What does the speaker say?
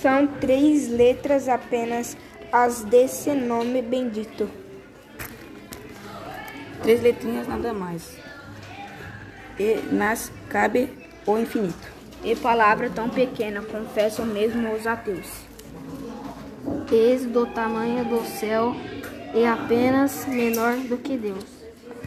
São três letras apenas as desse nome bendito. Três letrinhas nada mais. E nas cabe o infinito. E palavra tão pequena, confessam mesmo os ateus. Eis do tamanho do céu e apenas menor do que Deus.